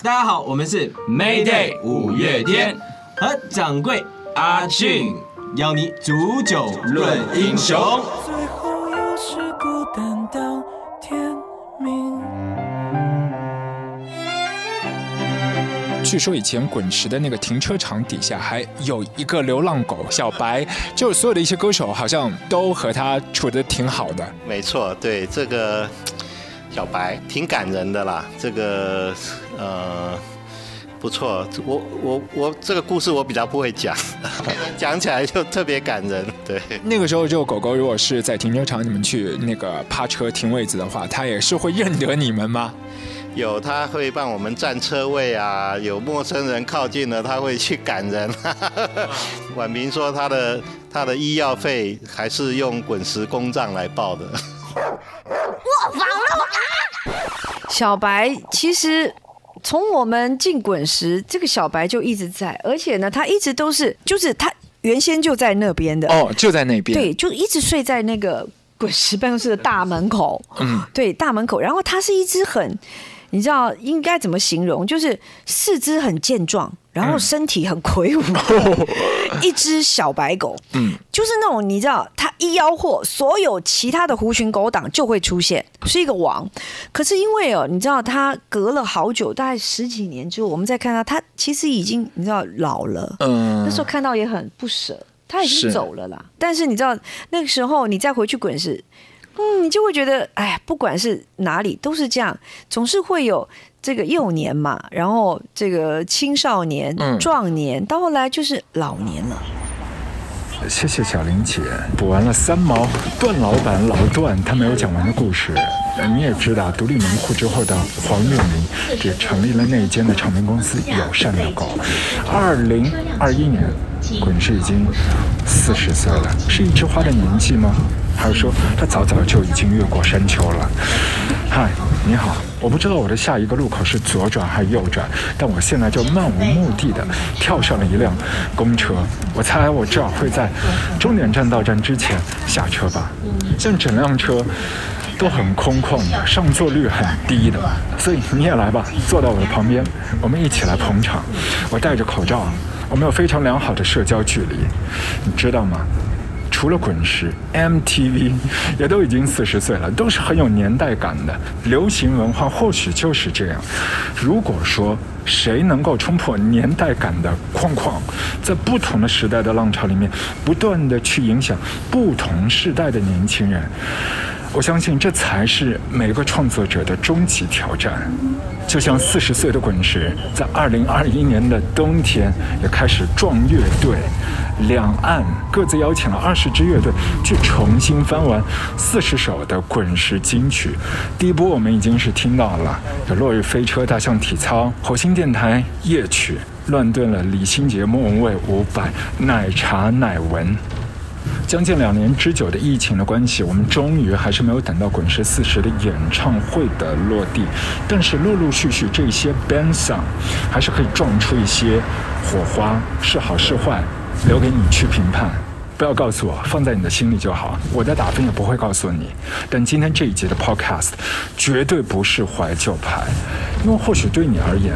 大家好，我们是 Mayday 五月天和掌柜阿俊，邀你煮酒论英雄。最后又是孤单到天明。据说以前滚石的那个停车场底下还有一个流浪狗小白，就所有的一些歌手好像都和他处得挺好的。没错，对这个小白挺感人的啦。这个呃不错，我我我这个故事我比较不会讲，讲起来就特别感人。对，那个时候就狗狗如果是在停车场你们去那个趴车停位子的话，它也是会认得你们吗？有他会帮我们占车位啊，有陌生人靠近了，他会去赶人。婉明说他的他的医药费还是用滚石公账来报的。小白其实从我们进滚石，这个小白就一直在，而且呢，他一直都是，就是他原先就在那边的，哦，就在那边。对，就一直睡在那个滚石办公室的大门口，嗯，对，大门口。然后他是一只很，你知道应该怎么形容？就是四肢很健壮，然后身体很魁梧，一只小白狗，嗯，就是那种你知道，它一吆喝，所有其他的狐群狗党就会出现，是一个王。可是因为哦，你知道它隔了好久，大概十几年之后，我们再看到它，其实已经你知道老了，嗯那时候看到也很不舍，他已经走了啦。但是你知道那个时候你再回去滚石，嗯，你就会觉得，哎，不管是哪里都是这样，总是会有这个幼年嘛，然后这个青少年、嗯壮年，到后来就是老年了。谢谢小玲姐，补完了三毛段老板老段他没有讲完的故事。呃你也知道，独立门户之后的黄月明只成立了那一间的唱片公司友善的狗。二零二一年，滚石已经四十岁了，是一枝花的年纪吗？还是说他早早就已经越过山丘了？嗨，你好，我不知道我的下一个路口是左转还是右转，但我现在就漫无目的的跳上了一辆公车。我猜我至少会在终点站到站之前下车吧。像整辆车都很空旷的，上座率很低的，所以你也来吧，坐到我的旁边，我们一起来捧场。我戴着口罩，我们有非常良好的社交距离，你知道吗？除了滚石、MTV，也都已经四十岁了，都是很有年代感的。流行文化或许就是这样。如果说谁能够冲破年代感的框框，在不同的时代的浪潮里面，不断的去影响不同世代的年轻人，我相信这才是每个创作者的终极挑战。就像四十岁的滚石，在二零二一年的冬天也开始壮乐队，两岸各自邀请了二十支乐队去重新翻完四十首的滚石金曲。第一波我们已经是听到了，有《落日飞车》《大象体操》《火星电台》夜曲，乱炖了李心洁、莫文蔚、伍佰、奶茶、奶文。将近两年之久的疫情的关系，我们终于还是没有等到滚石四十的演唱会的落地，但是陆陆续续这些 band song 还是可以撞出一些火花，是好是坏，留给你去评判。不要告诉我，放在你的心里就好。我的打分也不会告诉你。但今天这一集的 podcast 绝对不是怀旧派，因为或许对你而言，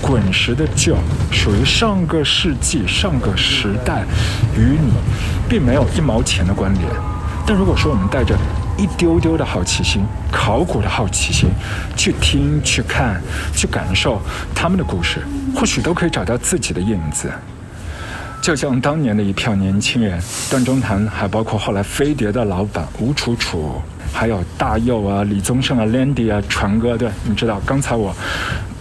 滚石的旧属于上个世纪、上个时代，与你并没有一毛钱的关联。但如果说我们带着一丢丢的好奇心、考古的好奇心，去听、去看、去感受他们的故事，或许都可以找到自己的影子。就像当年的一票年轻人，段中谭，还包括后来飞碟的老板吴楚楚，还有大佑啊、李宗盛啊、Landy 啊、传哥，对，你知道，刚才我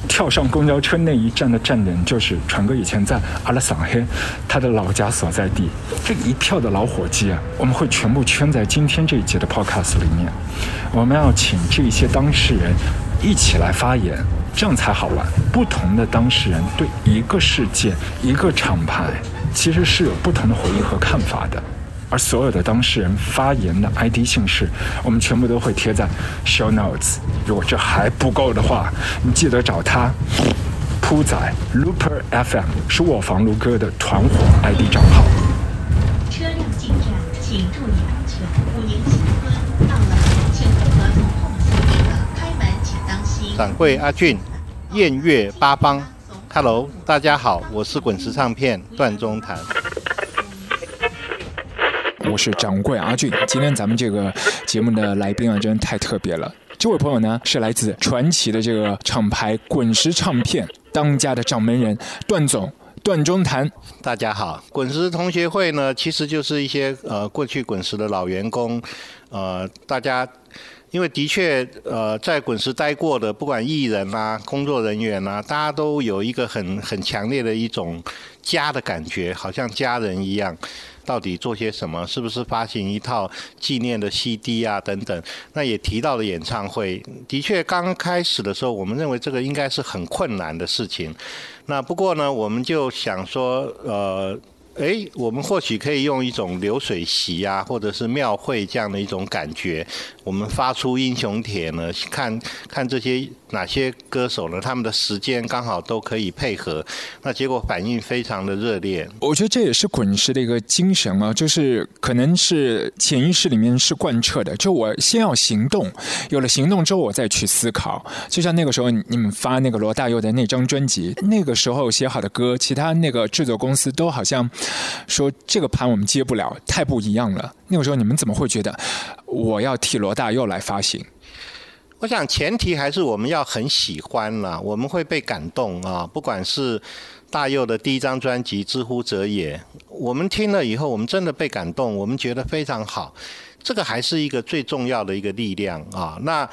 跳上公交车那一站的站点就是传哥以前在阿拉桑黑他的老家所在地。这一票的老伙计啊，我们会全部圈在今天这一节的 Podcast 里面。我们要请这些当事人一起来发言，这样才好玩。不同的当事人对一个事件、一个厂牌，其实是有不同的回忆和看法的。而所有的当事人发言的 ID 姓氏，我们全部都会贴在 show notes。如果这还不够的话，你记得找他。铺仔 Looper FM 是我房卢哥的团伙 ID 账号。车辆进站，请注意安全。五年新春到了，请配合从后门进入的开门请当心。掌柜阿俊，宴乐八方。Hello，大家好，我是滚石唱片段中谭。我是掌柜阿俊，今天咱们这个节目的来宾啊，真的太特别了。这位朋友呢，是来自传奇的这个厂牌滚石唱片当家的掌门人段总段中谭。大家好，滚石同学会呢，其实就是一些呃过去滚石的老员工，呃，大家因为的确呃在滚石待过的，不管艺人啊、工作人员啊，大家都有一个很很强烈的一种家的感觉，好像家人一样。到底做些什么？是不是发行一套纪念的 CD 啊？等等。那也提到了演唱会，的确刚开始的时候，我们认为这个应该是很困难的事情。那不过呢，我们就想说，呃。哎，我们或许可以用一种流水席啊，或者是庙会这样的一种感觉，我们发出英雄帖呢，看看这些哪些歌手呢，他们的时间刚好都可以配合，那结果反应非常的热烈。我觉得这也是滚石的一个精神啊，就是可能是潜意识里面是贯彻的，就我先要行动，有了行动之后我再去思考。就像那个时候你们发那个罗大佑的那张专辑，那个时候写好的歌，其他那个制作公司都好像。说这个盘我们接不了，太不一样了。那个时候你们怎么会觉得我要替罗大佑来发行？我想前提还是我们要很喜欢啦，我们会被感动啊。不管是大佑的第一张专辑《知乎者也》，我们听了以后，我们真的被感动，我们觉得非常好。这个还是一个最重要的一个力量啊。那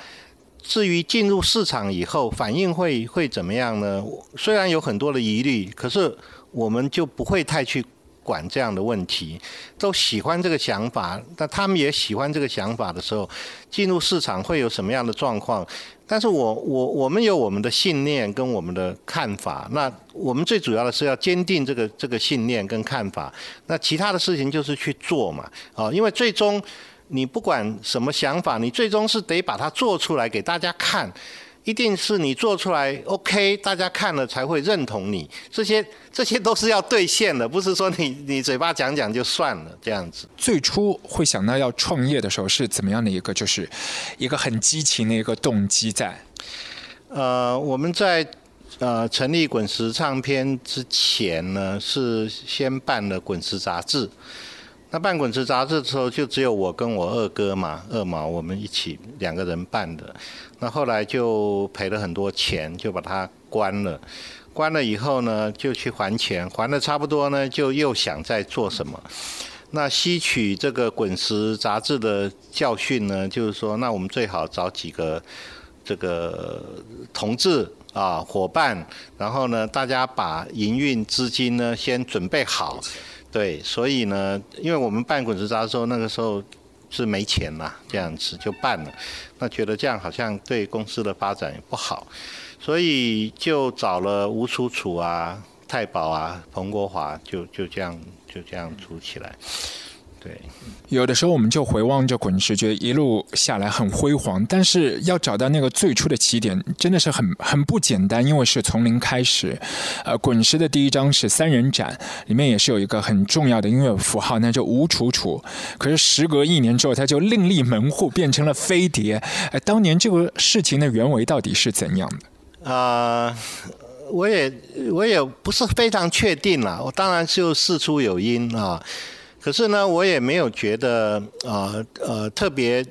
至于进入市场以后反应会会怎么样呢？虽然有很多的疑虑，可是。我们就不会太去管这样的问题，都喜欢这个想法，但他们也喜欢这个想法的时候，进入市场会有什么样的状况？但是我我我们有我们的信念跟我们的看法，那我们最主要的是要坚定这个这个信念跟看法，那其他的事情就是去做嘛，啊，因为最终你不管什么想法，你最终是得把它做出来给大家看。一定是你做出来 OK，大家看了才会认同你。这些这些都是要兑现的，不是说你你嘴巴讲讲就算了这样子。最初会想到要创业的时候是怎么样的一个，就是一个很激情的一个动机在。呃，我们在呃成立滚石唱片之前呢，是先办了滚石杂志。那办滚石杂志的时候，就只有我跟我二哥嘛，二毛，我们一起两个人办的。那后来就赔了很多钱，就把它关了。关了以后呢，就去还钱，还的差不多呢，就又想再做什么。那吸取这个滚石杂志的教训呢，就是说，那我们最好找几个这个同志啊伙伴，然后呢，大家把营运资金呢先准备好。对，所以呢，因为我们办滚石杂的时候，那个时候是没钱嘛，这样子就办了。那觉得这样好像对公司的发展也不好，所以就找了吴楚楚啊、太保啊、彭国华，就就这样就这样组起来。对，有的时候我们就回望着滚石，觉得一路下来很辉煌，但是要找到那个最初的起点，真的是很很不简单，因为是从零开始。呃，滚石的第一张是三人展，里面也是有一个很重要的音乐符号，那就吴楚楚。可是时隔一年之后，他就另立门户，变成了飞碟。哎，当年这个事情的原委到底是怎样的？啊，我也我也不是非常确定了。我当然就事出有因啊。可是呢，我也没有觉得啊呃特别，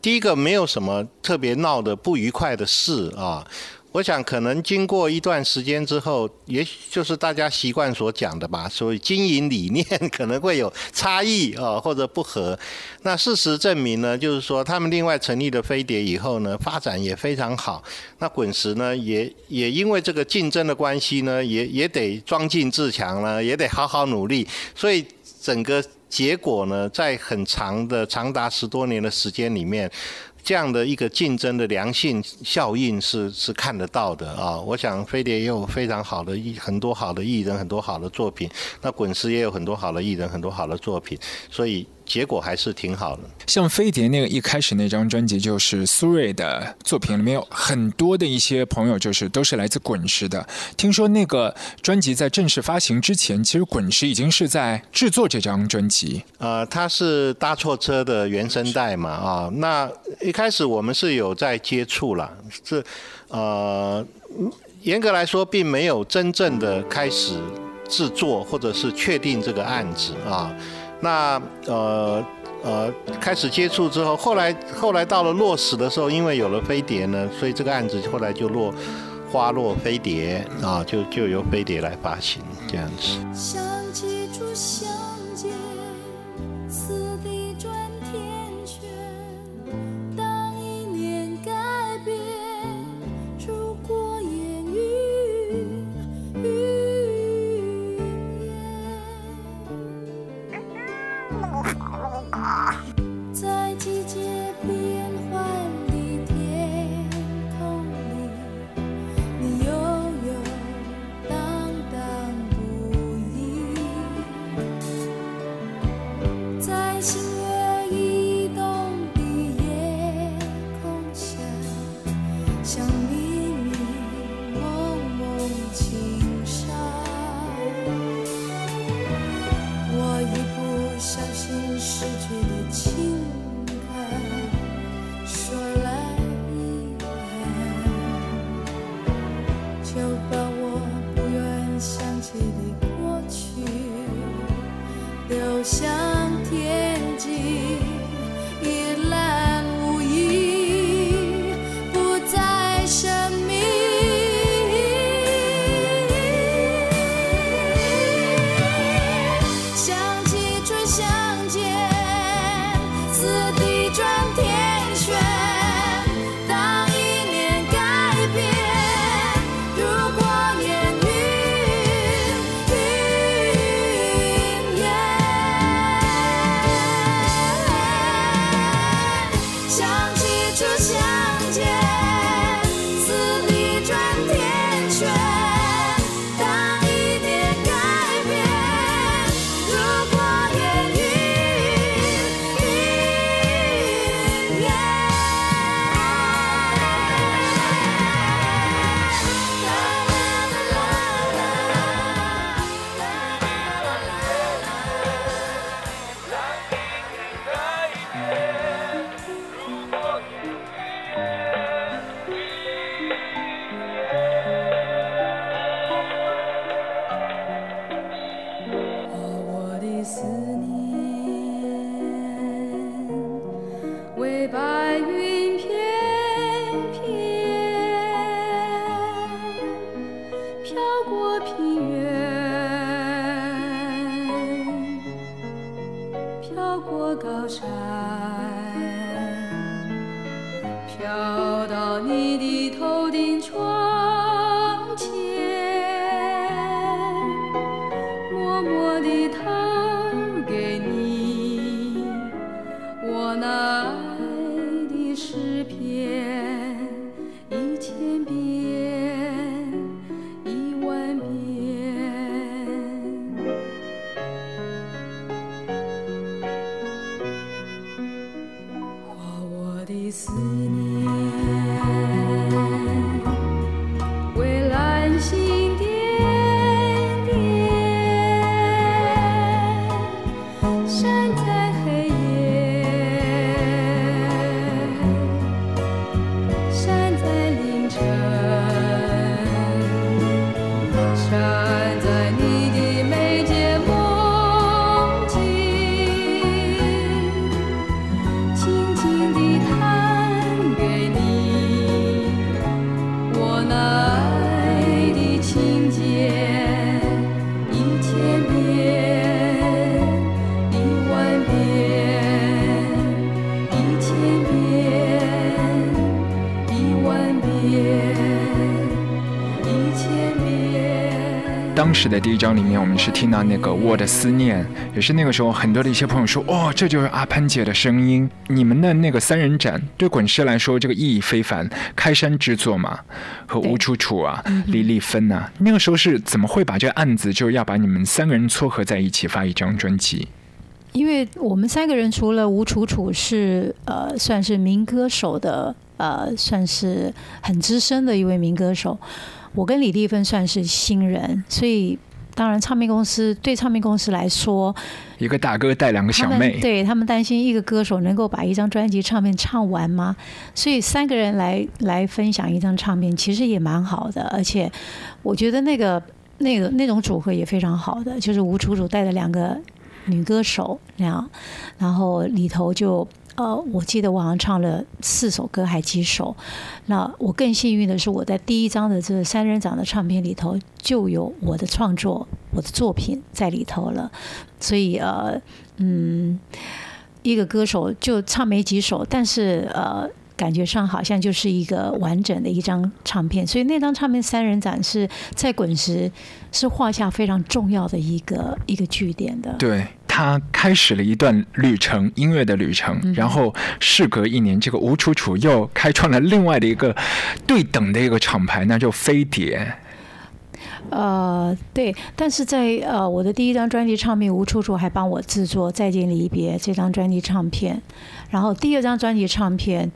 第一个没有什么特别闹的不愉快的事啊。我想可能经过一段时间之后，也许就是大家习惯所讲的吧，所以经营理念可能会有差异啊或者不合。那事实证明呢，就是说他们另外成立的飞碟以后呢，发展也非常好。那滚石呢，也也因为这个竞争的关系呢，也也得装进自强了，也得好好努力，所以。整个结果呢，在很长的长达十多年的时间里面，这样的一个竞争的良性效应是是看得到的啊。我想飞碟也有非常好的艺，很多好的艺人，很多好的作品。那滚石也有很多好的艺人，很多好的作品，所以。结果还是挺好的。像飞碟那个一开始那张专辑，就是苏芮的作品里面有很多的一些朋友，就是都是来自滚石的。听说那个专辑在正式发行之前，其实滚石已经是在制作这张专辑。呃，它是搭错车的原声带嘛，啊，那一开始我们是有在接触了，是呃。严格来说，并没有真正的开始制作或者是确定这个案子啊。那呃呃，开始接触之后，后来后来到了落实的时候，因为有了飞碟呢，所以这个案子后来就落花落飞碟啊，就就由飞碟来发行这样子。我当时的第一章里面，我们是听到那个《我的思念》，也是那个时候很多的一些朋友说，哦，这就是阿潘姐的声音。你们的那个三人展对滚石来说，这个意义非凡，开山之作嘛，和吴楚楚啊、李丽芬啊，那个时候是怎么会把这个案子就要把你们三个人撮合在一起发一张专辑？因为我们三个人除了吴楚楚是呃算是民歌手的呃算是很资深的一位民歌手，我跟李丽芬算是新人，所以当然唱片公司对唱片公司来说，一个大哥带两个小妹，对他们担心一个歌手能够把一张专辑唱片唱完吗？所以三个人来来分享一张唱片，其实也蛮好的，而且我觉得那个那个那种组合也非常好的，就是吴楚楚带的两个女歌手那样，然后里头就。呃，我记得我好像唱了四首歌，还几首。那我更幸运的是，我在第一张的这个三人长的唱片里头就有我的创作、我的作品在里头了。所以呃，嗯，一个歌手就唱没几首，但是呃，感觉上好像就是一个完整的一张唱片。所以那张唱片三人展是在滚石是画下非常重要的一个一个据点的。对他开始了一段旅程，音乐的旅程。嗯然后事隔一年，这个吴楚楚又开创了另外的一个对等的一个厂牌，那就飞碟。呃，对，但是在呃我的第一张专辑唱片，吴楚楚还帮我制作《再见离别》这张专辑唱片，然后第二张专辑唱片，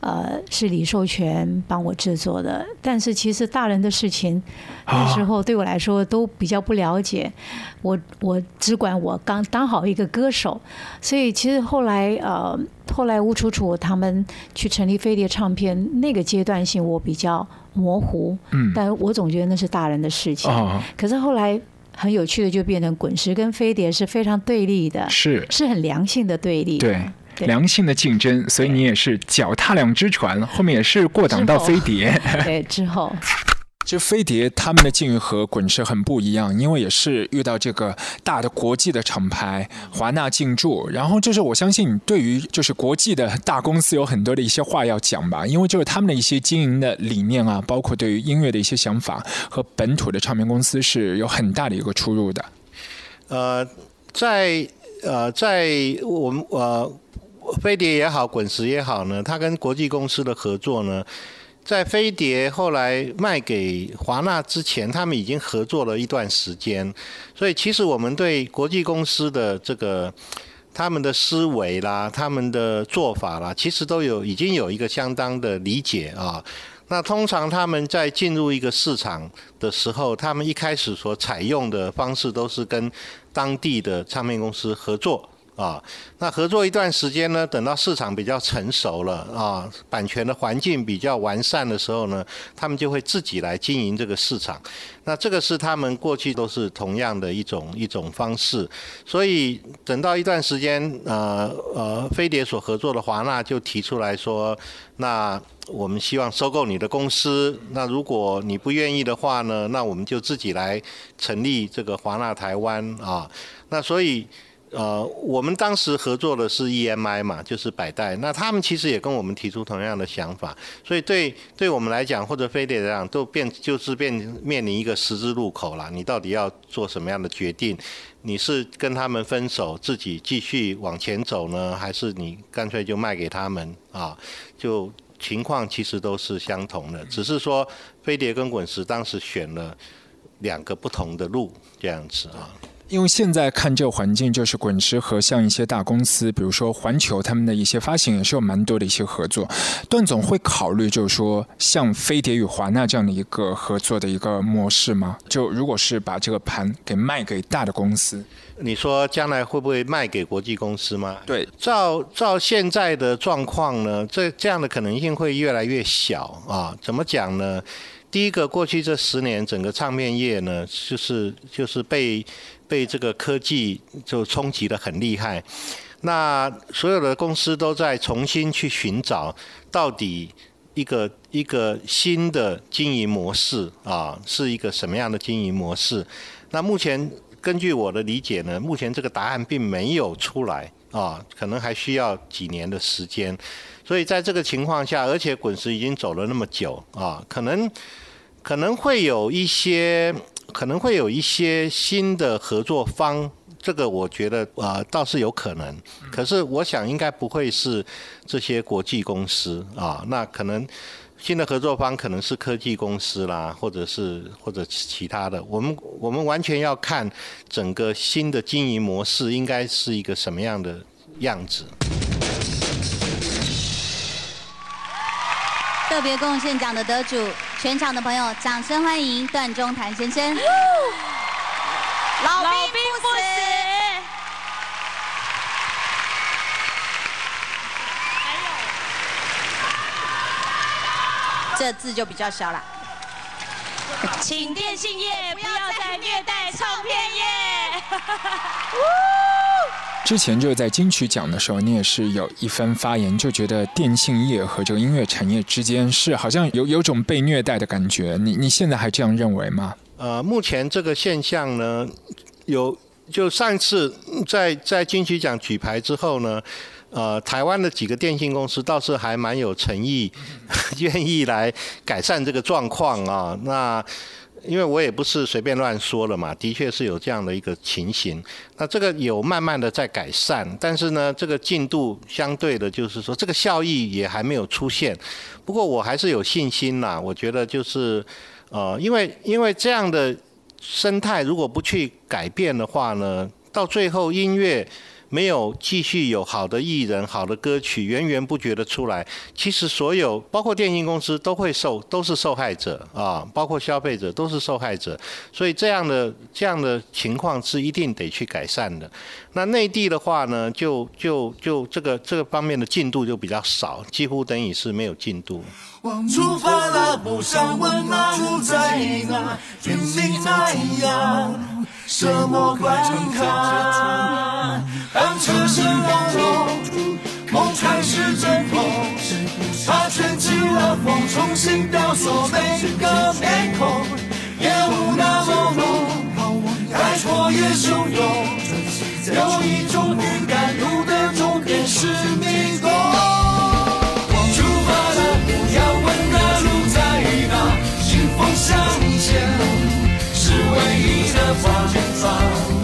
呃是李寿全帮我制作的。但是其实大人的事情，那时候对我来说都比较不了解，我我只管我刚当好一个歌手，所以其实后来呃后来吴楚楚他们去成立飞碟唱片那个阶段性我比较模糊，嗯但我总觉得那是大人的事情。哦，可是后来很有趣的就变成滚石跟飞碟是非常对立的，是是很良性的对立。对。对良性的竞争，所以你也是脚踏两只船，后面也是过档到飞碟。对之后，就飞碟他们的境遇和滚石很不一样，因为也是遇到这个大的国际的厂牌华纳进驻，然后就是我相信你对于就是国际的大公司有很多的一些话要讲吧，因为就是他们的一些经营的理念啊，包括对于音乐的一些想法和本土的唱片公司是有很大的一个出入的。呃，在呃，在我们呃飞碟也好，滚石也好呢，它跟国际公司的合作呢，在飞碟后来卖给华纳之前，他们已经合作了一段时间，所以其实我们对国际公司的这个。他们的思维啦，他们的做法啦，其实都有已经有一个相当的理解啊。那通常他们在进入一个市场的时候，他们一开始所采用的方式都是跟当地的唱片公司合作啊。那合作一段时间呢，等到市场比较成熟了啊，版权的环境比较完善的时候呢，他们就会自己来经营这个市场。那这个是他们过去都是同样的一种一种方式，所以等到一段时间，呃呃，飞碟所合作的华纳就提出来说，那我们希望收购你的公司。那如果你不愿意的话呢，那我们就自己来成立这个华纳台湾啊。那所以。呃，我们当时合作的是 EMI 嘛，就是百代。那他们其实也跟我们提出同样的想法，所以对对我们来讲，或者飞碟来讲，都变就是变面临一个十字路口了。你到底要做什么样的决定？你是跟他们分手，自己继续往前走呢，还是你干脆就卖给他们啊？就情况其实都是相同的，只是说飞碟跟滚石当时选了两个不同的路，这样子啊。因为现在看这个环境，就是滚石和像一些大公司，比如说环球，他们的一些发行也是有蛮多的一些合作。段总会考虑，就是说像飞碟与华纳这样的一个合作的一个模式吗？就如果是把这个盘给卖给大的公司，你说将来会不会卖给国际公司吗？对，照照现在的状况呢，这这样的可能性会越来越小啊。怎么讲呢？第一个，过去这十年，整个唱片业呢，就是就是被被这个科技就冲击的很厉害。那所有的公司都在重新去寻找到底一个一个新的经营模式啊，是一个什么样的经营模式？那目前根据我的理解呢，目前这个答案并没有出来啊，可能还需要几年的时间。所以在这个情况下，而且滚石已经走了那么久啊，可能可能会有一些可能会有一些新的合作方，这个我觉得呃倒是有可能。可是我想应该不会是这些国际公司啊，那可能新的合作方可能是科技公司啦，或者是或者其他的。我们我们完全要看整个新的经营模式应该是一个什么样的样子。特别贡献奖的得主，全场的朋友，掌声欢迎段中谭先生。老兵不死。这字就比较小了。请电信业不要再虐待唱片业。之前就是在金曲奖的时候，你也是有一番发言，就觉得电信业和这个音乐产业之间是好像有有种被虐待的感觉。你你现在还这样认为吗？呃，目前这个现象呢，有就上次在在金曲奖举牌之后呢，呃，台湾的几个电信公司倒是还蛮有诚意，愿意来改善这个状况啊。那因为我也不是随便乱说了嘛，的确是有这样的一个情形。那这个有慢慢的在改善，但是呢，这个进度相对的，就是说这个效益也还没有出现。不过我还是有信心啦，我觉得就是呃，因为因为这样的生态如果不去改变的话呢，到最后音乐。没有继续有好的艺人、好的歌曲源源不绝的出来，其实所有包括电信公司都会受，都是受害者啊，包括消费者都是受害者，所以这样的这样的情况是一定得去改善的。那内地的话呢，就就就这个这个方面的进度就比较少，几乎等于是没有进度。出发了，不想问那路在哪，天命那样，什么关卡？当车声隆隆，梦开始阵痛，它卷起了风，重新雕塑每个面孔，夜雾那么浓，开阔也汹涌，有一种预感，路的终点是迷宫。出发了，不要问那路在哪，迎风向前是唯一的方向。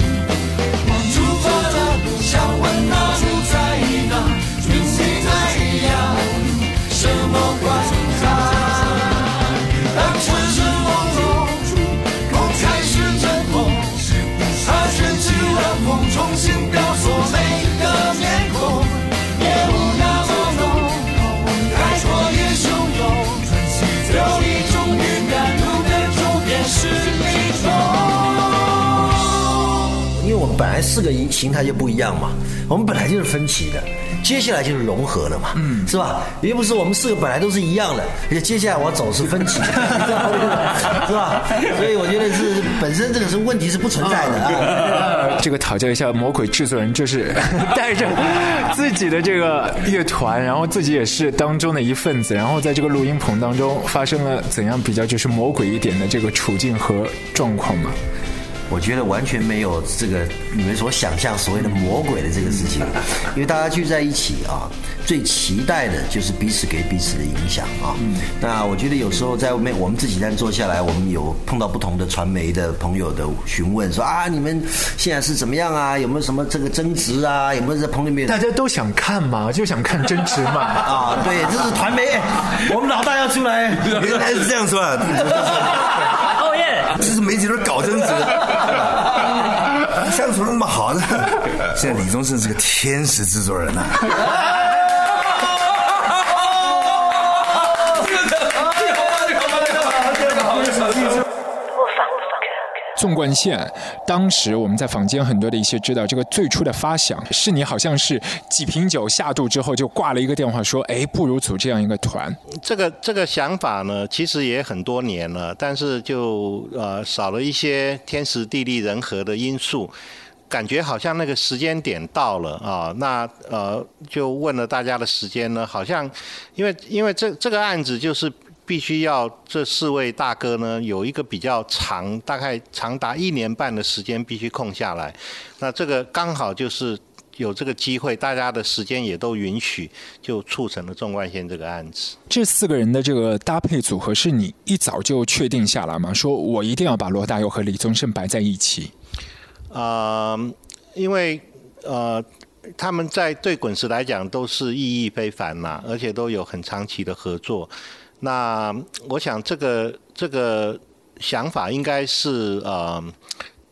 四个形态就不一样嘛，我们本来就是分歧的，接下来就是融合了嘛，嗯，是吧？也不是我们四个本来都是一样的，而且接下来我要走是分歧，是吧？所以我觉得是本身这个是问题是不存在的啊。这个讨教一下魔鬼制作人，就是 带着自己的这个乐团，然后自己也是当中的一份子，然后在这个录音棚当中发生了怎样比较就是魔鬼一点的这个处境和状况吗？我觉得完全没有这个你们所想象所谓的魔鬼的这个事情，因为大家聚在一起啊，最期待的就是彼此给彼此的影响啊。那我觉得有时候在外面，我们自己在坐下来，我们有碰到不同的传媒的朋友的询问，说啊，你们现在是怎么样啊？有没有什么这个争执啊？有没有在棚里面？大家都想看嘛，就想看争执嘛。啊，对，这是传媒，哎我们老大要出来。原来是这样说啊！哦耶！这是媒体都是搞政治。的，相处那么好的，现在李宗盛是个天使制作人呐、纵贯线，当时我们在坊间很多的一些知道，这个最初的发想是你好像是几瓶酒下肚之后就挂了一个电话说，哎，不如组这样一个团。这个这个想法呢，其实也很多年了，但是就呃少了一些天时地利人和的因素，感觉好像那个时间点到了啊，那呃就问了大家的时间呢，好像因为因为这这个案子就是。必须要这四位大哥呢有一个比较长，大概长达一年半的时间必须空下来，那这个刚好就是有这个机会，大家的时间也都允许，就促成了纵贯线这个案子。这四个人的这个搭配组合是你一早就确定下来吗？说我一定要把罗大佑和李宗盛摆在一起。呃，因为呃，他们在对滚石来讲都是意义非凡嘛，而且都有很长期的合作。那我想这个这个想法应该是呃，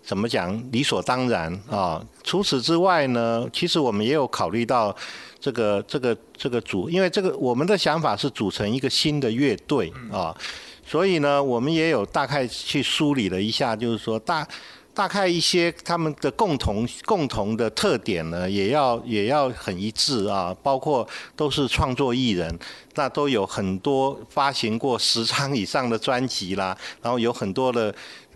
怎么讲理所当然啊。除此之外呢，其实我们也有考虑到这个这个这个组，因为这个我们的想法是组成一个新的乐队啊，所以呢，我们也有大概去梳理了一下，就是说大大概一些他们的共同共同的特点呢，也要也要很一致啊，包括都是创作艺人，那都有很多发行过十张以上的专辑啦，然后有很多的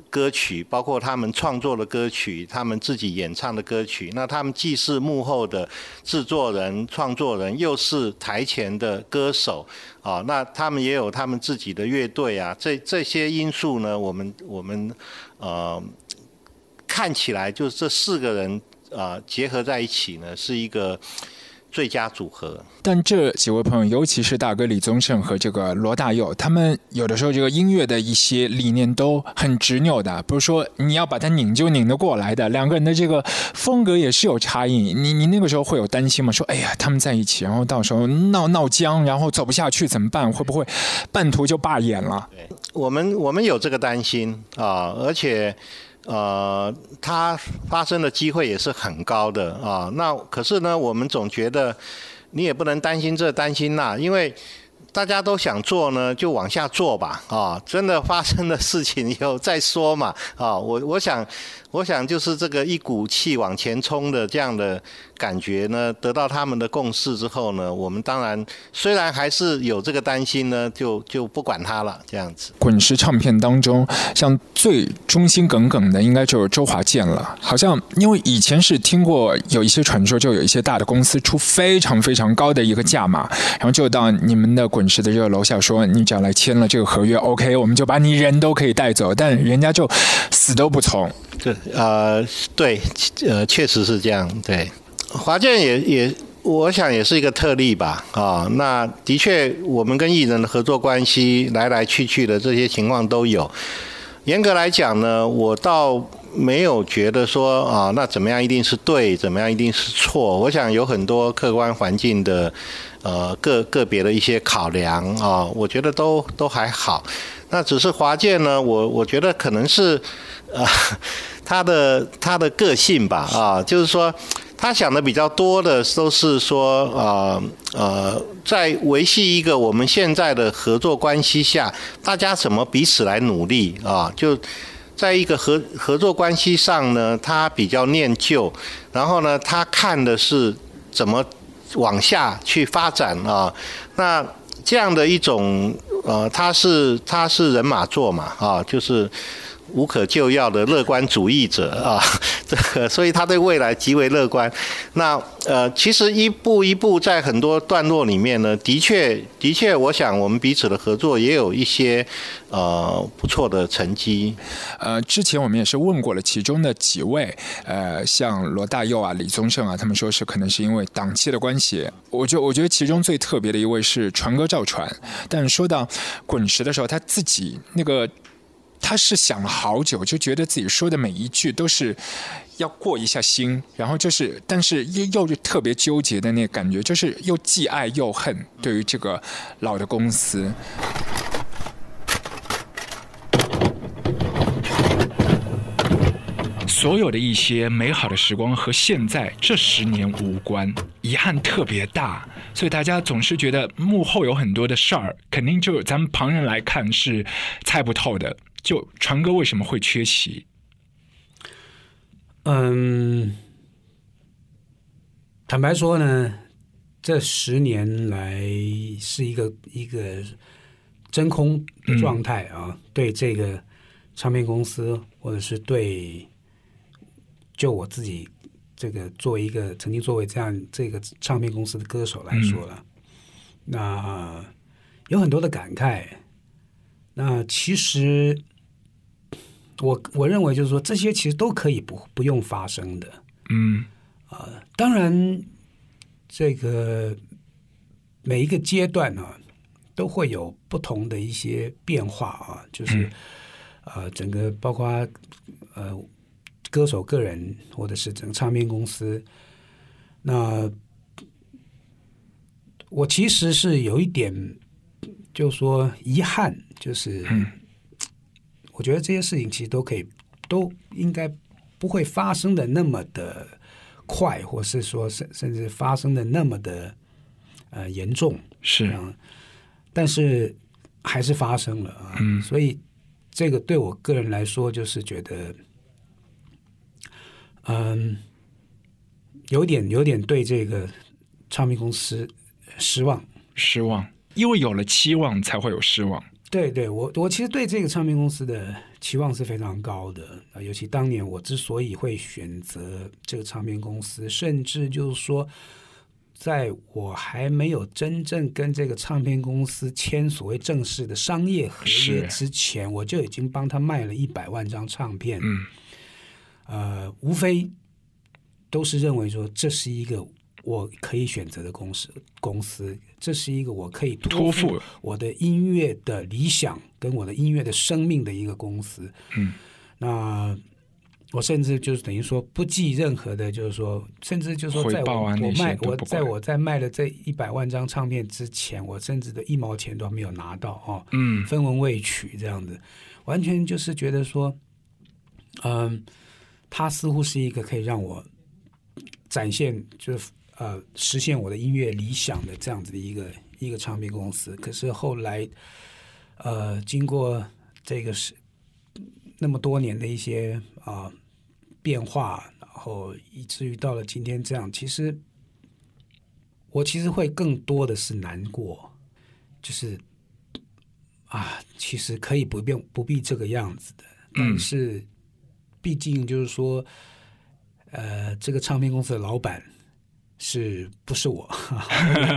歌曲，包括他们创作的歌曲，他们自己演唱的歌曲。那他们既是幕后的制作人、创作人，又是台前的歌手啊。那他们也有他们自己的乐队啊。这这些因素呢，我们我们呃看起来就是这四个人啊、呃结合在一起呢，是一个最佳组合。但这几位朋友，尤其是大哥李宗盛和这个罗大佑，他们有的时候这个音乐的一些理念都很执拗的，不是说你要把它拧就拧得过来的。两个人的这个风格也是有差异。你你那个时候会有担心吗？说哎呀，他们在一起，然后到时候闹闹僵，然后走不下去怎么办？会不会半途就罢演了？我们我们有这个担心啊，而且呃，它发生的机会也是很高的啊。那可是呢，我们总觉得你也不能担心这担心那，因为大家都想做呢，就往下做吧啊。真的发生的事情以后再说嘛啊。我我想我想就是这个一股气往前冲的这样的感觉呢，得到他们的共识之后呢，我们当然虽然还是有这个担心呢，就就不管他了，这样子。滚石唱片当中，像最忠心耿耿的，应该就是周华健了。好像因为以前是听过有一些传说，就有一些大的公司出非常非常高的一个价码，然后就到你们的滚石的这个楼下说，你只要来签了这个合约，OK，我们就把你人都可以带走，但人家就死都不从。对，呃，对，呃，确实是这样。对，华健也也，我想也是一个特例吧。啊，那的确，我们跟艺人的合作关系来来去去的这些情况都有。严格来讲呢，我倒没有觉得说啊，那怎么样一定是对，怎么样一定是错。我想有很多客观环境的，呃，个个别的一些考量啊，我觉得都都还好。那只是华健呢，我我觉得可能是，呃，他的他的个性吧，啊，就是说。他想的比较多的都是说，呃呃，在维系一个我们现在的合作关系下，大家怎么彼此来努力啊？就在一个合合作关系上呢，他比较念旧，然后呢，他看的是怎么往下去发展啊。那这样的一种，呃，他是他是人马座嘛，啊，就是。无可救药的乐观主义者啊，这个，所以他对未来极为乐观。那呃，其实一步一步在很多段落里面呢，的确，的确，我想我们彼此的合作也有一些呃不错的成绩。呃，之前我们也是问过了其中的几位，呃，像罗大佑啊、李宗盛啊，他们说是可能是因为档期的关系。我觉我觉得其中最特别的一位是传哥赵传，但说到滚石的时候，他自己那个。他是想了好久，就觉得自己说的每一句都是要过一下心，然后就是，但是又又是特别纠结的那个感觉，就是又既爱又恨。对于这个老的公司，所有的一些美好的时光和现在这十年无关，遗憾特别大，所以大家总是觉得幕后有很多的事儿，肯定就咱们旁人来看是猜不透的。就传哥为什么会缺席？嗯，坦白说呢，这十年来是一个一个真空的状态啊。对这个唱片公司，或者是对就我自己这个作为一个曾经作为这样这个唱片公司的歌手来说了，那有很多的感慨。那其实。我我认为就是说，这些其实都可以不不用发生的。嗯，啊、当然，这个每一个阶段呢、都会有不同的一些变化啊，就是、呃，整个包括呃歌手个人或者是整个唱片公司，那我其实是有一点，就说遗憾，就是。我觉得这些事情其实都可以，都应该不会发生的那么的快，或是说甚甚至发生的那么的呃严重。是啊，但是还是发生了啊。嗯所以这个对我个人来说，就是觉得嗯，有点有点对这个唱片公司失望。失望，因为有了期望才会有失望。对对，我我其实对这个唱片公司的期望是非常高的啊，尤其当年我之所以会选择这个唱片公司，甚至就是说，在我还没有真正跟这个唱片公司签所谓正式的商业合约之前，我就已经帮他卖了一百万张唱片。嗯，呃，无非都是认为说这是一个我可以选择的公司，公司，这是一个我可以托托付付我的音乐的理想跟我的音乐的生命的一个公司。嗯，那我甚至就是等于说不计任何的，就是说，甚至就是说，在我、卖我在我在卖了这一百万张唱片之前，我甚至的一毛钱都没有拿到哦。嗯。分文未取这样子，完全就是觉得说，嗯，它似乎是一个可以让我展现，就是呃实现我的音乐理想的这样子的一个一个唱片公司。可是后来，呃，经过这个是那么多年的一些啊、变化，然后以至于到了今天这样，其实我其实会更多的是难过，就是啊，其实可以不变不必这个样子的，但是毕竟就是说，呃，这个唱片公司的老板是不是我，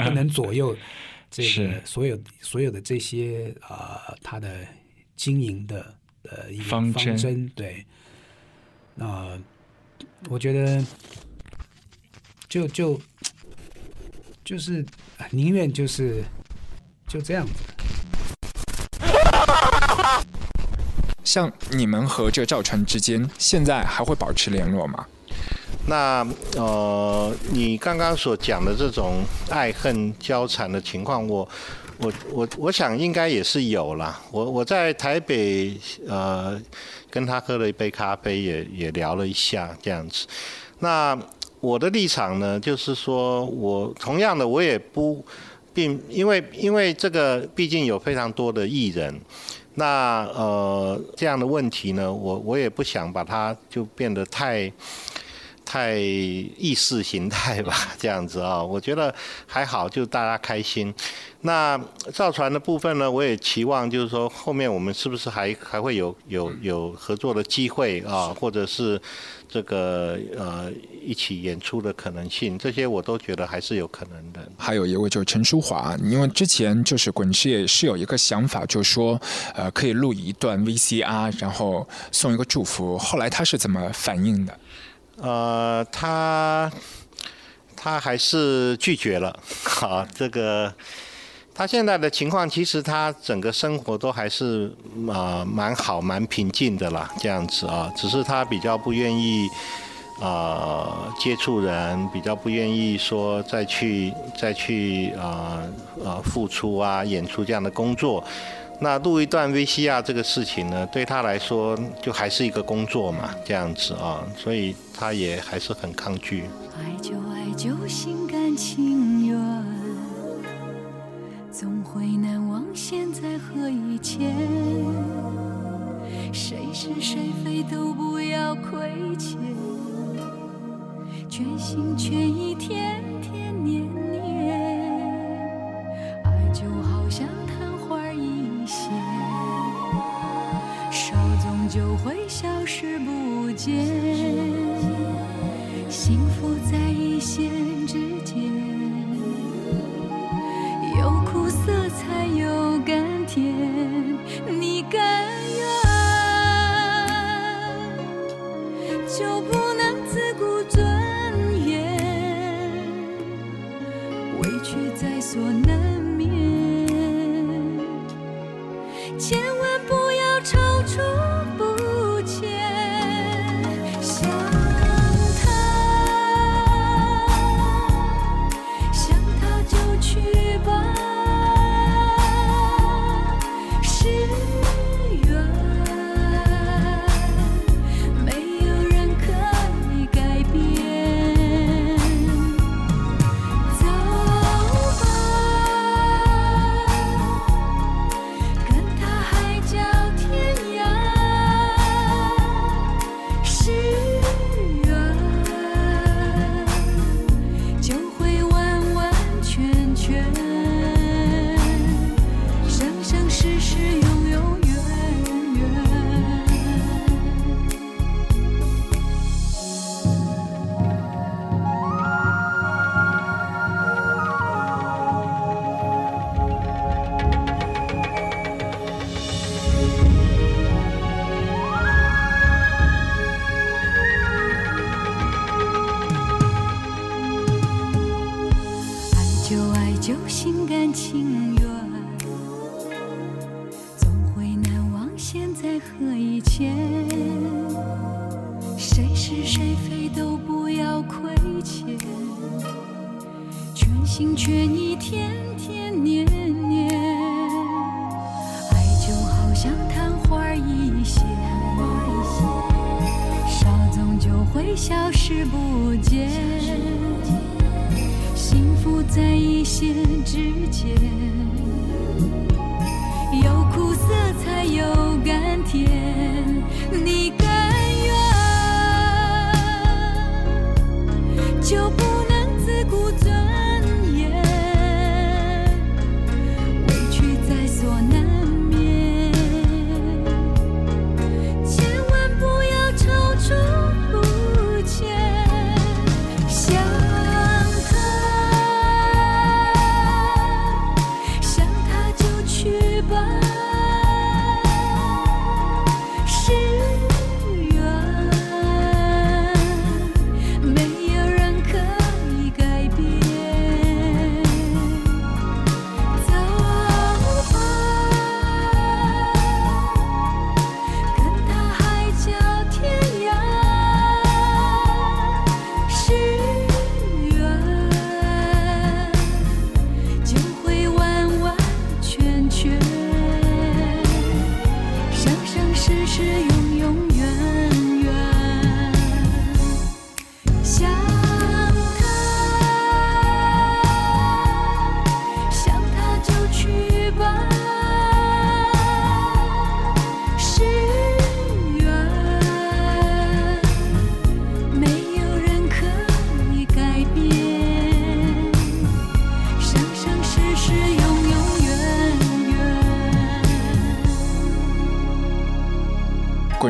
不能左右 这个所有所有的这些啊、呃，他的经营的呃一个方针针对，那我觉得就就就是宁愿就是就这样子。像你们和这个赵传之间，现在还会保持联络吗？那呃，你刚刚所讲的这种爱恨交缠的情况，我我我我想应该也是有啦。我我在台北呃跟他喝了一杯咖啡也，也聊了一下这样子。那我的立场呢，就是说我同样的我也不并因为因为这个毕竟有非常多的艺人。那呃这样的问题呢，我我也不想把它就变得太太意识形态吧，这样子啊、我觉得还好，就大家开心。那造船的部分呢，我也期望就是说，后面我们是不是还还会有有有合作的机会啊，或者是这个呃一起演出的可能性，这些我都觉得还是有可能的。还有一位就是陈淑华，因为之前就是滚石也是有一个想法，就是说，呃，可以录一段 VCR，然后送一个祝福。后来他是怎么反应的？呃，他他还是拒绝了。好，这个他现在的情况，其实他整个生活都还是啊、呃蛮好、蛮平静的啦，这样子啊，只是他比较不愿意。呃，接触人比较不愿意说再去再去呃呃付出啊演出这样的工作，那录一段 VCR 这个事情呢，对他来说就还是一个工作嘛，这样子啊，所以他也还是很抗拒。爱就爱就心甘情愿，总会难忘现在和以前。谁是谁非都不要亏欠，全心全意天天年年。爱就好像一现，手终究会消失不见。幸福在一线之间，有苦涩才有甘甜。你甘愿，就不能自顾尊严，委屈在所难千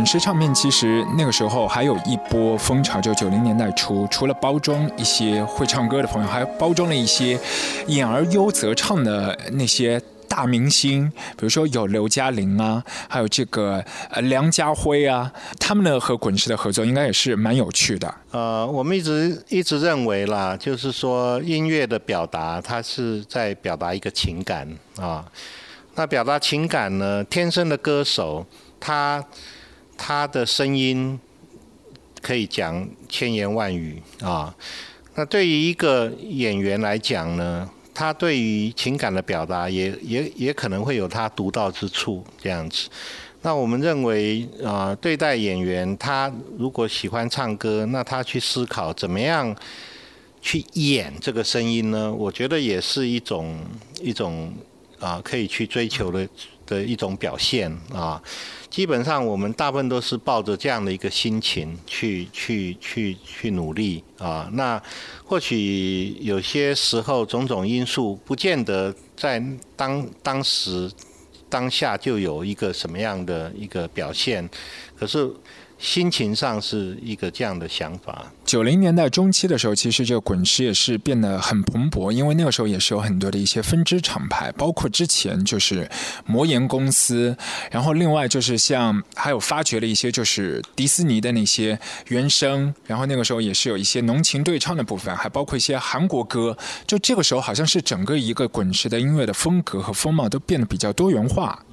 滚石唱片其实那个时候还有一波风潮，就九零年代初，除了包装一些会唱歌的朋友，还包装了一些演而优则唱的那些。大明星，比如说有刘嘉玲啊，还有这个呃梁家辉啊，他们呢和滚石的合作应该也是蛮有趣的。呃，我们一直一直认为啦，就是说音乐的表达，它是在表达一个情感啊。那表达情感呢，天生的歌手，他他的声音可以讲千言万语啊。那对于一个演员来讲呢，他对于情感的表达也也也可能会有他独到之处，这样子。那我们认为啊、对待演员，他如果喜欢唱歌，那他去思考怎么样去演这个声音呢？我觉得也是一种一种啊、可以去追求的的一种表现啊。基本上我们大部分都是抱着这样的一个心情去去去去努力啊。那或许有些时候种种因素，不见得在当当时当下就有一个什么样的一个表现，可是心情上是一个这样的想法。九零年代中期的时候，其实这个滚石也是变得很蓬勃，因为那个时候也是有很多的一些分支厂牌，包括之前就是魔岩公司，然后另外就是像还有发掘了一些就是迪士尼的那些原声，然后那个时候也是有一些浓情对唱的部分，还包括一些韩国歌，就这个时候好像是整个一个滚石的音乐的风格和风貌都变得比较多元化。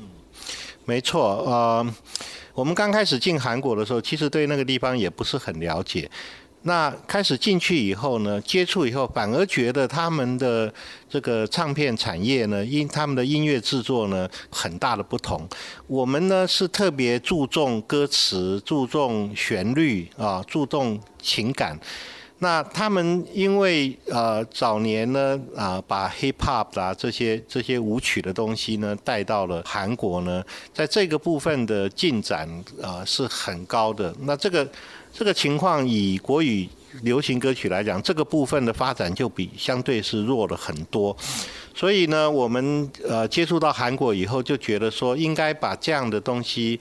没错，呃，我们刚开始进韩国的时候，其实对那个地方也不是很了解。那开始进去以后呢，接触以后，反而觉得他们的这个唱片产业呢，音他们的音乐制作呢，很大的不同。我们呢是特别注重歌词、注重旋律啊、注重情感。那他们因为呃早年呢啊、把 hip hop 啊这些这些舞曲的东西呢带到了韩国呢，在这个部分的进展啊、是很高的。那这个这个情况以国语流行歌曲来讲，这个部分的发展就比相对是弱了很多。所以呢，我们呃接触到韩国以后，就觉得说应该把这样的东西。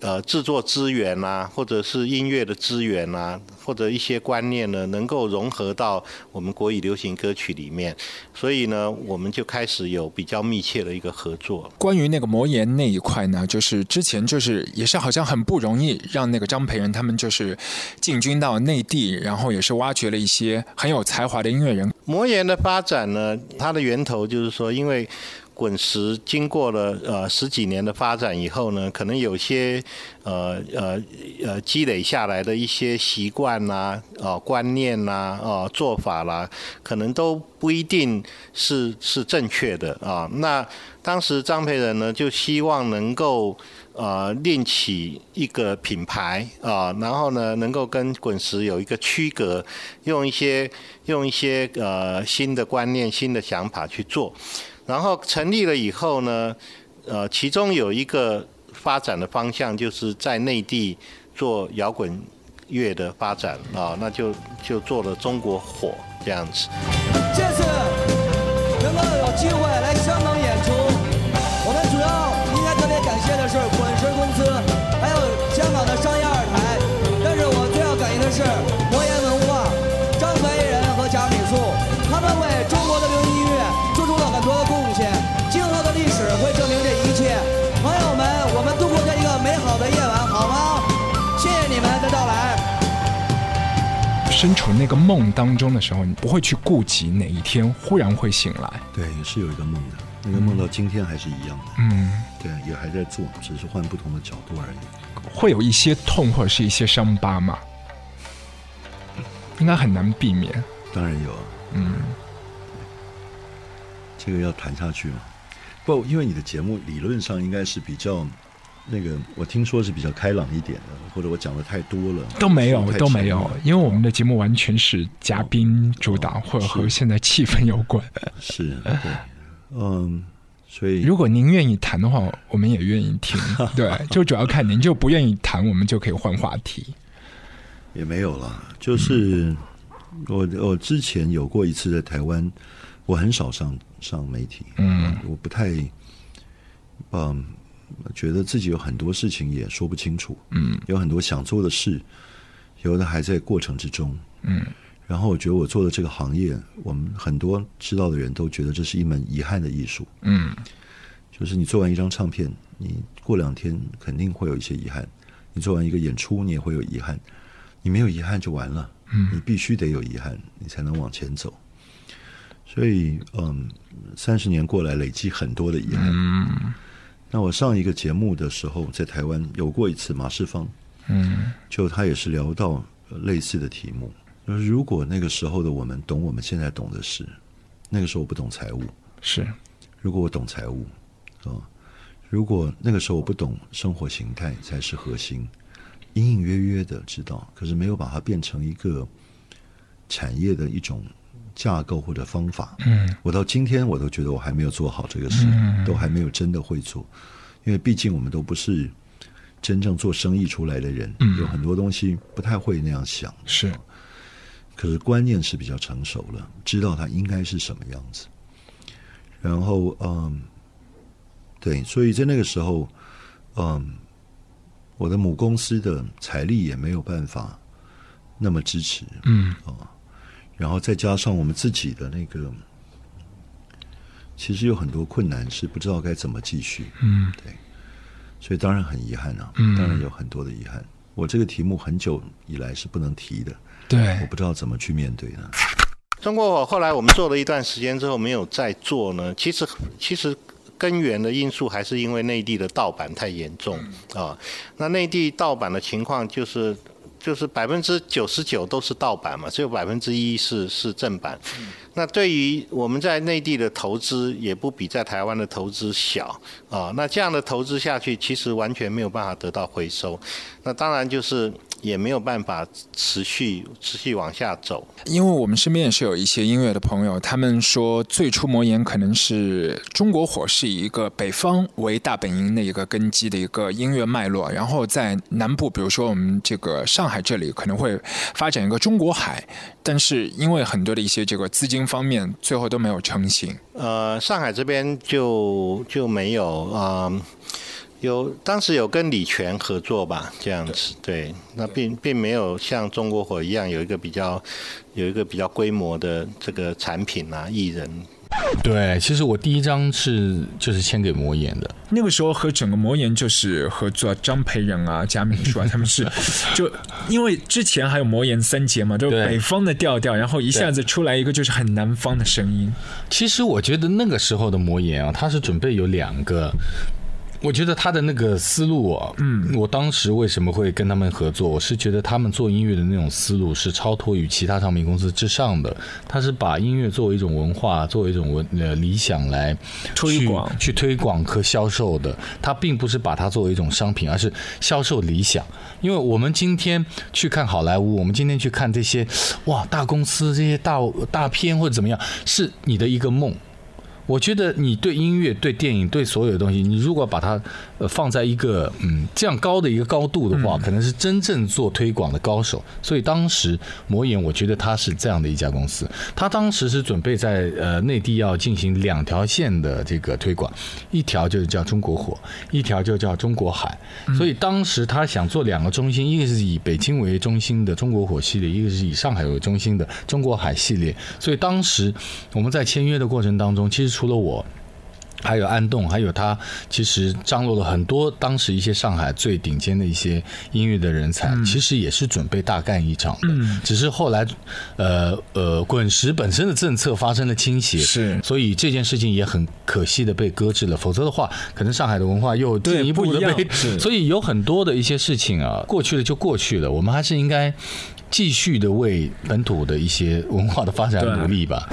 呃，制作资源啊，或者是音乐的资源啊，或者一些观念呢，能够融合到我们国语流行歌曲里面，所以呢，我们就开始有比较密切的一个合作。关于那个魔岩那一块呢，就是之前就是也是好像很不容易让那个张培仁他们就是进军到内地，然后也是挖掘了一些很有才华的音乐人。魔岩的发展呢，它的源头就是说，因为滚石经过了呃十几年的发展以后呢，可能有些呃呃呃积累下来的一些习惯啦、啊、观念啦、啊、做法啦，可能都不一定是是正确的啊。那当时张培仁呢，就希望能够呃另起一个品牌啊，然后呢，能够跟滚石有一个区隔，用一些用一些呃新的观念、新的想法去做。然后成立了以后呢，呃，其中有一个发展的方向，就是在内地做摇滚乐的发展啊，那就就做了中国火这样子。身处那个梦当中的时候，你不会去顾及哪一天忽然会醒来。对，也是有一个梦的，那个梦到今天还是一样的。嗯，对，也还在做，只是换不同的角度而已。会有一些痛或者是一些伤疤吗？应该很难避免。当然有啊，嗯，这个要谈下去嘛。不，因为你的节目理论上应该是比较那个，我听说是比较开朗一点的，或者我讲的太多了，都没有都没有，因为我们的节目完全是嘉宾主导，或者和现在气氛有关。是，对，嗯，所以如果您愿意谈的话，我们也愿意听。对，就主要看您就不愿意谈，我们就可以换话题。也没有了，就是我我之前有过一次在台湾，我很少上上媒体，嗯，我不太，嗯，觉得自己有很多事情也说不清楚，嗯，有很多想做的事，有的还在过程之中，嗯，然后我觉得我做的这个行业，我们很多知道的人都觉得这是一门遗憾的艺术，嗯，就是你做完一张唱片，你过两天肯定会有一些遗憾；你做完一个演出，你也会有遗憾。你没有遗憾就完了，嗯你必须得有遗憾，你才能往前走。所以，嗯，三十年过来，累积很多的遗憾。嗯那我上一个节目的时候，在台湾有过一次马世芳，嗯就他也是聊到呃类似的题目，就是如果那个时候的我们懂我们现在懂的事，那个时候我不懂财务，是。如果我懂财务，啊，如果那个时候我不懂生活形态才是核心，隐隐约约的知道，可是没有把它变成一个产业的一种架构或者方法。嗯，我到今天我都觉得我还没有做好这个事，嗯都还没有真的会做，因为毕竟我们都不是真正做生意出来的人，嗯。有很多东西不太会那样想。是，可是观念是比较成熟了，知道它应该是什么样子。然后，嗯，对，所以在那个时候，嗯，我的母公司的财力也没有办法那么支持，嗯。啊，然后再加上我们自己的那个，其实有很多困难是不知道该怎么继续，嗯对，所以当然很遗憾啊，嗯当然有很多的遗憾。我这个题目很久以来是不能提的，对我不知道怎么去面对呢。中国火后来我们做了一段时间之后没有再做呢，其实其实根源的因素还是因为内地的盗版太严重啊。那内地盗版的情况就是就是百分之九十九都是盗版嘛，只有百分之一是是正版。那对于我们在内地的投资也不比在台湾的投资小啊。那这样的投资下去，其实完全没有办法得到回收。那当然就是也没有办法持续持续往下走。因为我们身边也是有一些音乐的朋友，他们说最初魔岩可能是中国火是以一个北方为大本营的一个根基的一个音乐脉络，然后在南部，比如说我们这个上海这里可能会发展一个中国海，但是因为很多的一些这个资金方面，最后都没有成型。呃，上海这边就就没有啊、有当时有跟李泉合作吧，这样子，对，那并并没有像中国火一样有一个比较有一个比较规模的这个产品啊，艺人。对，其实我第一张是就是签给魔岩的，那个时候和整个魔岩就是合作，张培仁啊、贾敏树啊，他们是 就因为之前还有魔岩三杰嘛，就是北方的调调，然后一下子出来一个就是很南方的声音。其实我觉得那个时候的魔岩啊，他是准备有两个。我觉得他的那个思路啊，嗯，我当时为什么会跟他们合作？我是觉得他们做音乐的那种思路是超脱于其他唱片公司之上的，他是把音乐作为一种文化，作为一种文呃理想来推广、去推广和销售的。他并不是把它作为一种商品，而是销售理想。因为我们今天去看好莱坞，我们今天去看这些哇大公司这些大大片或者怎么样，是你的一个梦。我觉得你对音乐、对电影、对所有的东西，你如果把它呃放在一个嗯这样高的一个高度的话，可能是真正做推广的高手。所以当时魔眼，我觉得它是这样的一家公司，它当时是准备在呃内地要进行两条线的这个推广，一条就是叫中国火，一条就叫中国海。所以当时他想做两个中心，一个是以北京为中心的中国火系列，一个是以上海为中心的中国海系列。所以当时我们在签约的过程当中，其实除了我，还有安栋，还有他，其实张罗了很多当时一些上海最顶尖的一些音乐的人才，其实也是准备大干一场的。只是后来，呃呃，滚石本身的政策发生了倾斜，是，所以这件事情也很可惜的被搁置了。否则的话，可能上海的文化又进一步的被，所以有很多的一些事情啊，过去了就过去了，我们还是应该继续的为本土的一些文化的发展努力吧。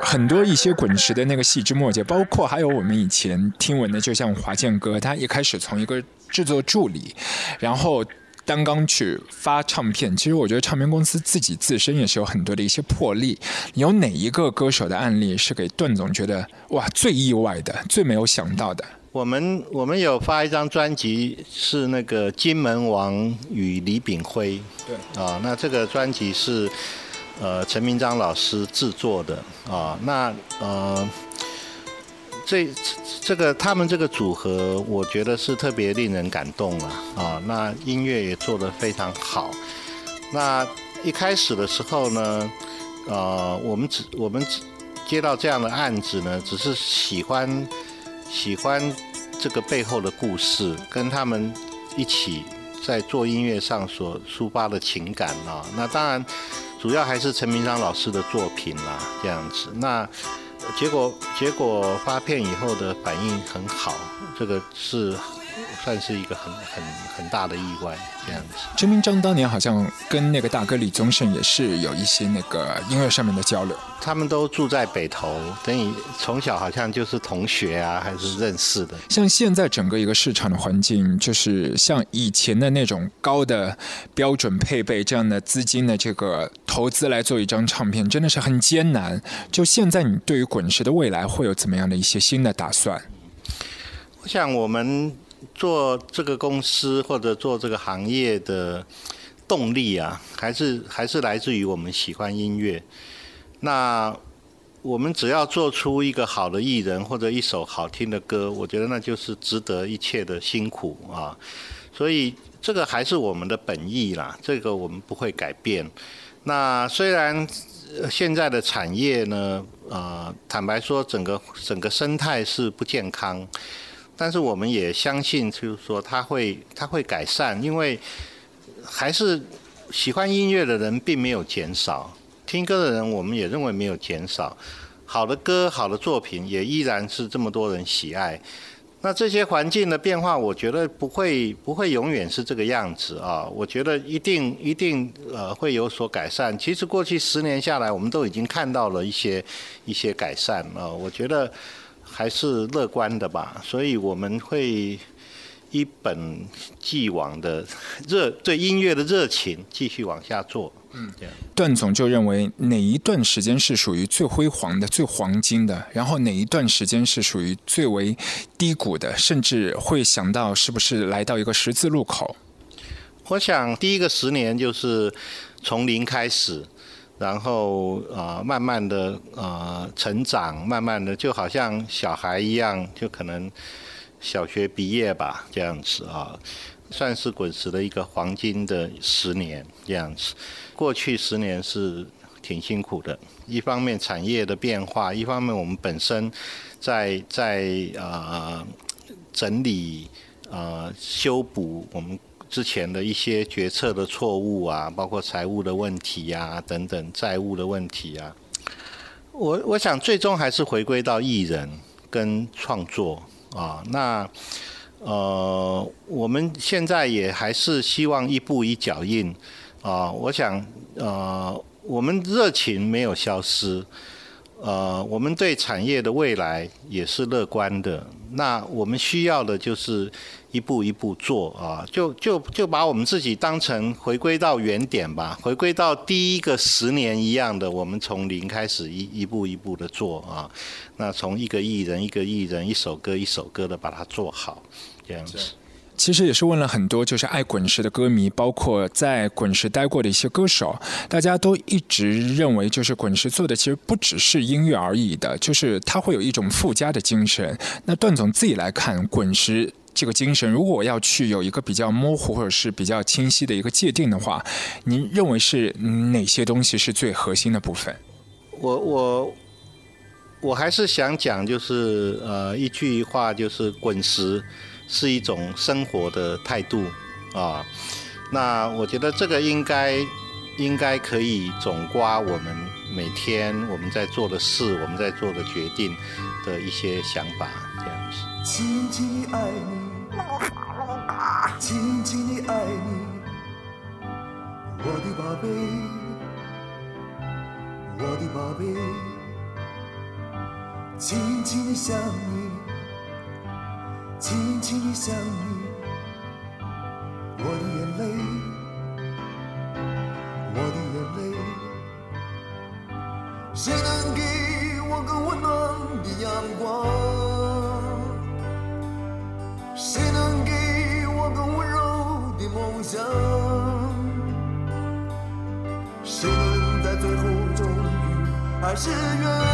很多一些滚石的那个细枝末节，包括还有我们以前听闻的，就像华健哥，他一开始从一个制作助理，然后单刚去发唱片。其实我觉得唱片公司自己自身也是有很多的一些魄力。有哪一个歌手的案例是给段总觉得哇最意外的、最没有想到的？我们我们有发一张专辑，是那个《金门王与李炳辉》。对啊，那这个专辑是。呃，陈明章老师制作的啊，那呃，这这个他们这个组合，我觉得是特别令人感动啊啊，那音乐也做得非常好。那一开始的时候呢，呃，我们只我们只接到这样的案子呢，只是喜欢喜欢这个背后的故事，跟他们一起在做音乐上所抒发的情感啊，那当然。主要还是陈明章老师的作品啦，这样子。那结果结果发片以后的反应很好，这个是算是一个很很很大的意外，这样子。陈明章当年好像跟那个大哥李宗盛也是有一些那个音乐上面的交流。他们都住在北投，等于从小好像就是同学啊，还是认识的。像现在整个一个市场的环境，就是像以前的那种高的标准配备这样的资金的这个投资来做一张唱片，真的是很艰难。就现在，你对于滚石的未来会有怎么样的一些新的打算？我想，我们做这个公司或者做这个行业的动力啊，还是还是来自于我们喜欢音乐。那我们只要做出一个好的艺人或者一首好听的歌，我觉得那就是值得一切的辛苦啊。所以这个还是我们的本意啦，这个我们不会改变。那虽然现在的产业呢，呃，坦白说，整个整个生态是不健康，但是我们也相信，就是说它会它会改善，因为还是喜欢音乐的人并没有减少。听歌的人，我们也认为没有减少。好的歌、好的作品，也依然是这么多人喜爱。那这些环境的变化，我觉得不会不会永远是这个样子啊。我觉得一定一定呃会有所改善。其实过去十年下来，我们都已经看到了一些一些改善啊。我觉得还是乐观的吧。所以我们会一本既往的热对音乐的热情继续往下做。嗯，段总就认为哪一段时间是属于最辉煌的、最黄金的，然后哪一段时间是属于最为低谷的，甚至会想到是不是来到一个十字路口。我想第一个十年就是从零开始，然后啊，慢慢的啊成长，慢慢的就好像小孩一样，就可能小学毕业吧，这样子啊。算是滚石的一个黄金的十年这样子，过去十年是挺辛苦的。一方面产业的变化，一方面我们本身在在呃整理呃修补我们之前的一些决策的错误啊，包括财务的问题啊等等债务的问题啊。我我想最终还是回归到艺人跟创作啊。那呃，我们现在也还是希望一步一脚印啊。我想呃，我们热情没有消失，呃，我们对产业的未来也是乐观的。那我们需要的就是一步一步做啊，就就就把我们自己当成回归到原点吧，回归到第一个十年一样的，我们从零开始一一步一步的做啊。那从一个艺人一个艺人，一首歌一首歌的把它做好，这样子。其实也是问了很多就是爱滚石的歌迷，包括在滚石待过的一些歌手，大家都一直认为就是滚石做的其实不只是音乐而已的，就是它会有一种附加的精神。那段总自己来看滚石这个精神，如果我要去有一个比较模糊或者是比较清晰的一个界定的话，您认为是哪些东西是最核心的部分？我我我还是想讲，就是呃一句话，就是滚石。是一种生活的态度啊，那我觉得这个应该应该可以总刮我们每天我们在做的事，我们在做的决定的一些想法，这样子。轻轻地爱你，我的宝贝，我的宝贝，轻轻地想你。轻轻地想你，我的眼泪，我的眼泪，谁能给我个温暖的阳光？还是原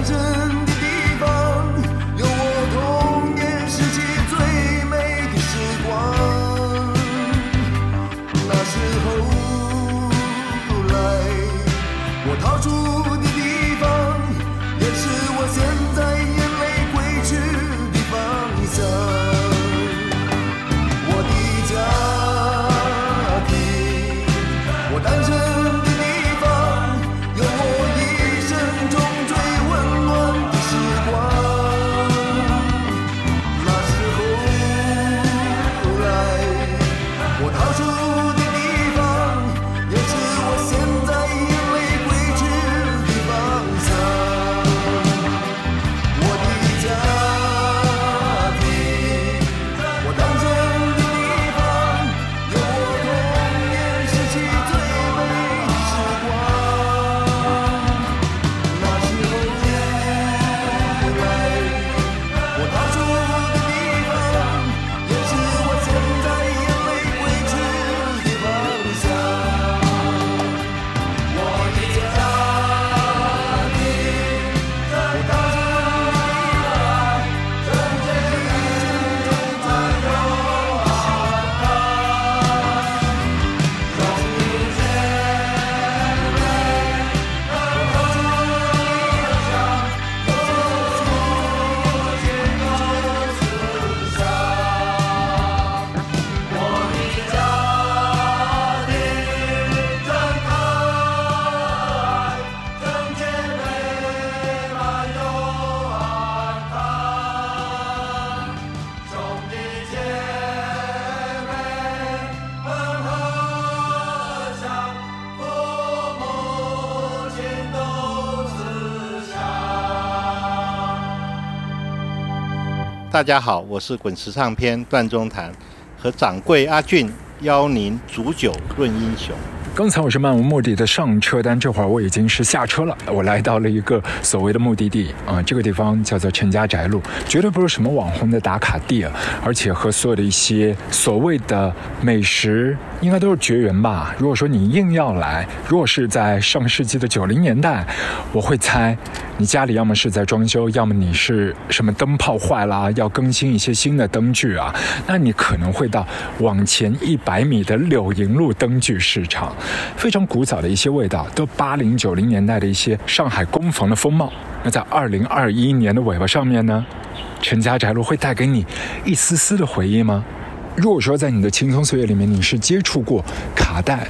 我大家好，我是滚石唱片段中谈，和掌柜阿俊邀您煮酒论英雄。刚才我是漫无目的的上车，但这会儿我已经是下车了。我来到了一个所谓的目的地啊、这个地方叫做陈家宅路，绝对不是什么网红的打卡地啊，而且和所有的一些所谓的美食应该都是绝缘吧。如果说你硬要来，如果是在上世纪的九零年代，我会猜你家里要么是在装修，要么你是什么灯泡坏啦，要更新一些新的灯具啊，那你可能会到往前一百米的柳营路灯具市场。非常古早的一些味道，都八零九零年代的一些上海工房的风貌。那在二零二一年的尾巴上面呢，陈家宅路会带给你一丝丝的回忆吗？如果说在你的青葱岁月里面你是接触过卡带，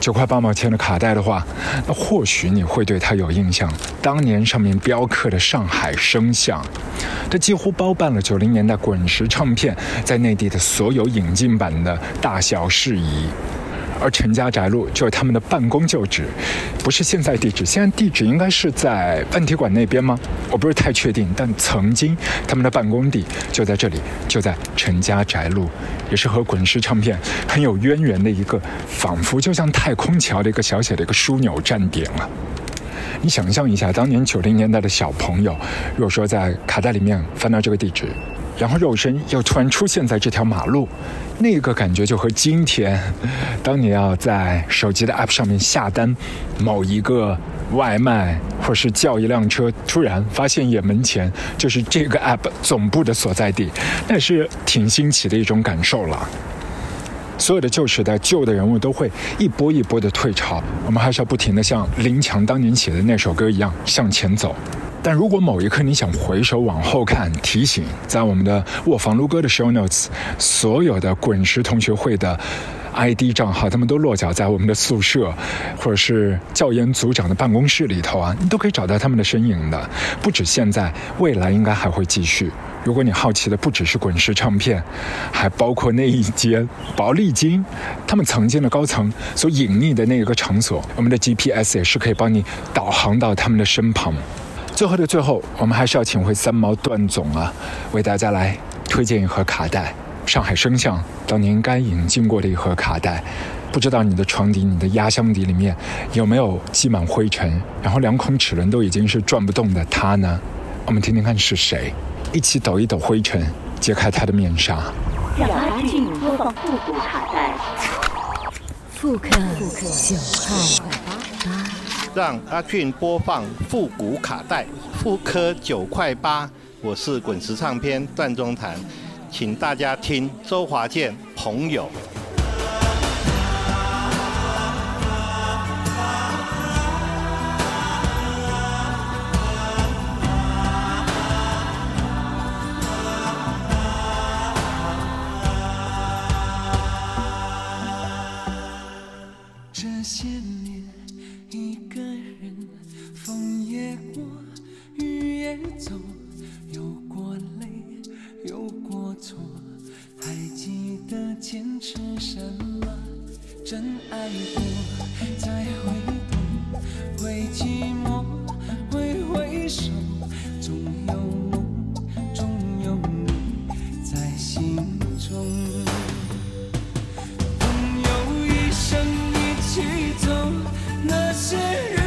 九块八毛钱的卡带的话，那或许你会对它有印象。当年上面雕刻的上海声像，这几乎包办了九零年代滚石唱片在内地的所有引进版的大小事宜。而陈家宅路就是他们的办公旧址，不是现在地址，现在地址应该是在万体馆那边吗？我不是太确定，但曾经他们的办公地就在这里，就在陈家宅路，也是和滚石唱片很有渊源的一个，仿佛就像太空桥的一个小小的一个枢纽站点了。你想象一下，当年九零年代的小朋友，如果说在卡带里面翻到这个地址，然后肉身又突然出现在这条马路，那个感觉就和今天，当你要在手机的 App 上面下单某一个外卖，或是叫一辆车，突然发现眼门前就是这个 App 总部的所在地，那是挺新奇的一种感受了。所有的旧时代、旧的人物都会一波一波的退潮，我们还是要不停的像林强当年写的那首歌一样向前走。但如果某一刻你想回首往后看，提醒，在我们的卧房撸歌的 show notes，所有的滚石同学会的 ID 账号，他们都落脚在我们的宿舍，或者是教研组长的办公室里头啊，你都可以找到他们的身影的。不止现在，未来应该还会继续。如果你好奇的不只是滚石唱片，还包括那一间宝丽金，他们曾经的高层所隐匿的那个场所，我们的 GPS 也是可以帮你导航到他们的身旁。最后的最后，我们还是要请回三毛段总啊，为大家来推荐一盒卡带，上海声像当年应该引进过的一盒卡带。不知道你的床底、你的压箱底里面有没有积满灰尘，然后两孔齿轮都已经是转不动的他呢？我们听听看是谁，一起抖一抖灰尘，揭开他的面纱。让阿俊播放复古卡带。复刻九号让阿俊播放复古卡带，复刻九块八。我是滚石唱片段中谈，请大家听周华健《朋友》。那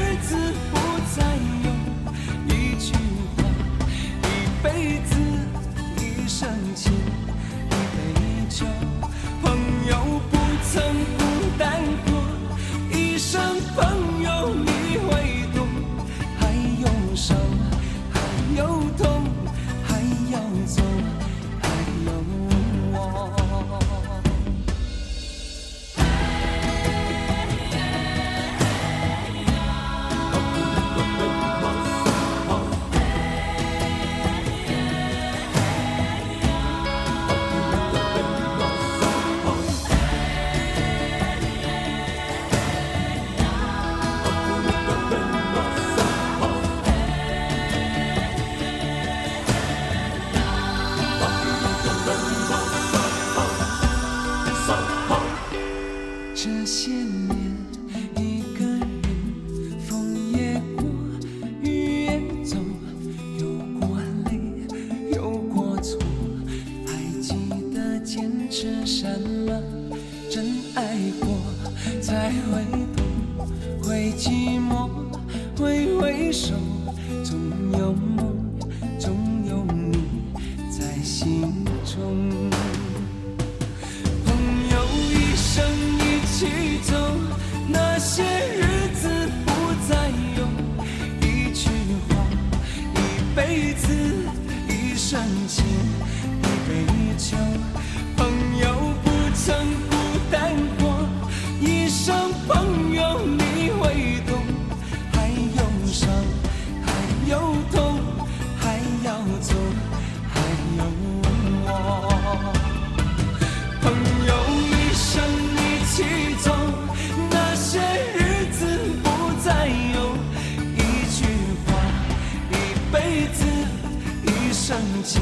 情，